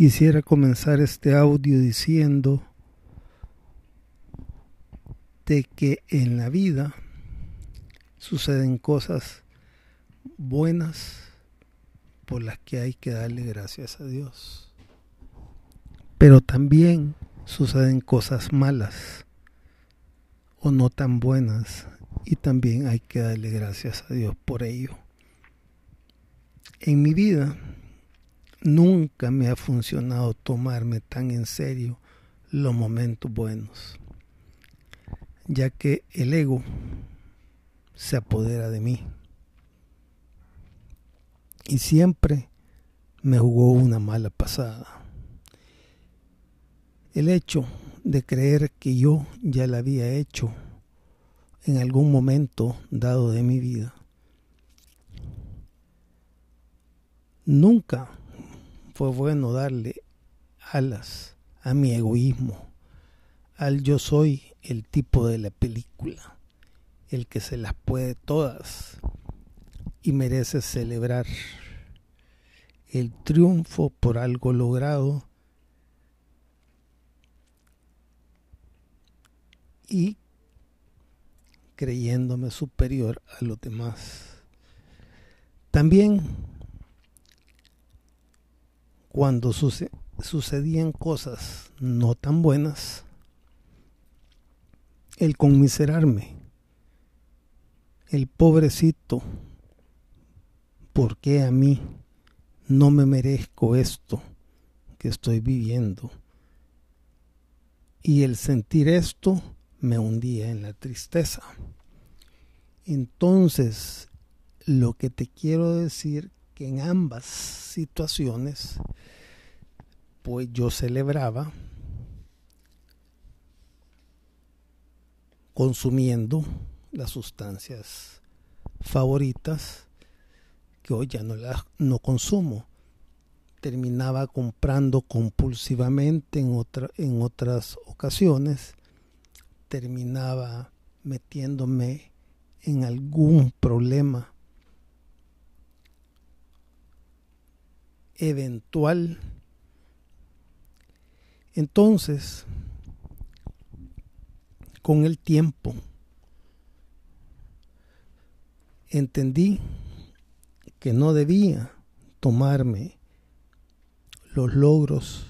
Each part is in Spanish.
Quisiera comenzar este audio diciendo de que en la vida suceden cosas buenas por las que hay que darle gracias a Dios. Pero también suceden cosas malas o no tan buenas y también hay que darle gracias a Dios por ello. En mi vida nunca me ha funcionado tomarme tan en serio los momentos buenos, ya que el ego se apodera de mí y siempre me jugó una mala pasada. El hecho de creer que yo ya la había hecho en algún momento dado de mi vida. Nunca fue bueno darle alas a mi egoísmo, al yo soy el tipo de la película, el que se las puede todas y merece celebrar el triunfo por algo logrado y creyéndome superior a los demás. También cuando sucedían cosas no tan buenas, el conmiserarme, el pobrecito, ¿por qué a mí no me merezco esto que estoy viviendo? Y el sentir esto me hundía en la tristeza. Entonces, lo que te quiero decir en ambas situaciones, pues yo celebraba consumiendo las sustancias favoritas que hoy ya no las no consumo. Terminaba comprando compulsivamente en, en otras ocasiones terminaba metiéndome en algún problema eventual. Entonces, con el tiempo, entendí que no debía tomarme los logros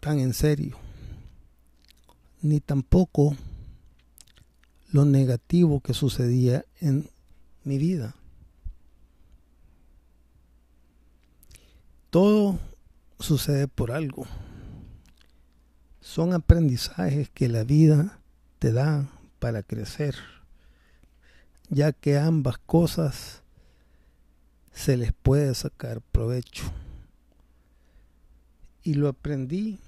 tan en serio ni tampoco lo negativo que sucedía en mi vida. Todo sucede por algo. Son aprendizajes que la vida te da para crecer, ya que ambas cosas se les puede sacar provecho. Y lo aprendí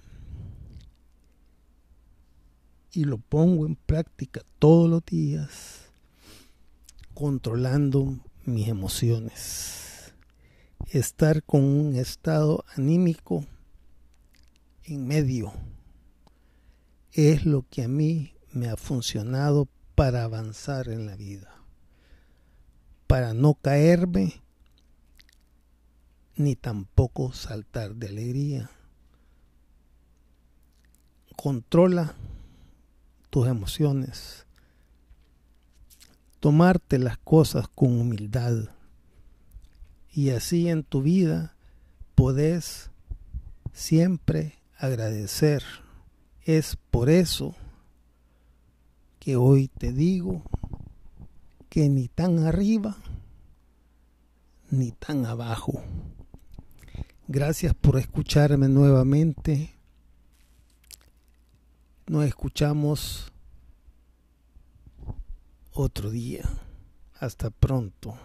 y lo pongo en práctica todos los días, controlando mis emociones. Estar con un estado anímico en medio. Es lo que a mí me ha funcionado para avanzar en la vida, para no caerme ni tampoco saltar de alegría. Controla tus emociones, tomarte las cosas con humildad y así en tu vida podés siempre agradecer. Es por eso que hoy te digo que ni tan arriba ni tan abajo. Gracias por escucharme nuevamente. Nos escuchamos otro día. Hasta pronto.